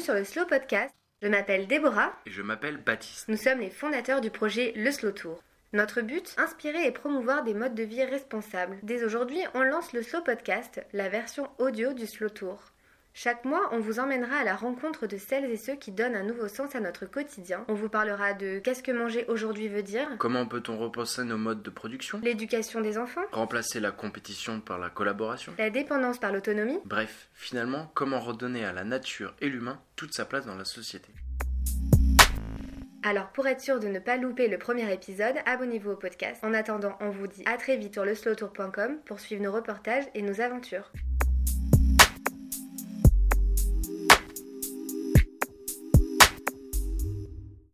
sur le Slow Podcast. Je m'appelle Déborah. Et je m'appelle Baptiste. Nous sommes les fondateurs du projet Le Slow Tour. Notre but Inspirer et promouvoir des modes de vie responsables. Dès aujourd'hui, on lance le Slow Podcast, la version audio du Slow Tour. Chaque mois, on vous emmènera à la rencontre de celles et ceux qui donnent un nouveau sens à notre quotidien. On vous parlera de qu'est-ce que manger aujourd'hui veut dire, Comment peut-on repenser nos modes de production? L'éducation des enfants, Remplacer la compétition par la collaboration la dépendance par l'autonomie, Bref, finalement, comment redonner à la nature et l'humain toute sa place dans la société? Alors pour être sûr de ne pas louper le premier épisode, abonnez-vous au podcast. En attendant, on vous dit à très vite sur leslowtour.com pour suivre nos reportages et nos aventures.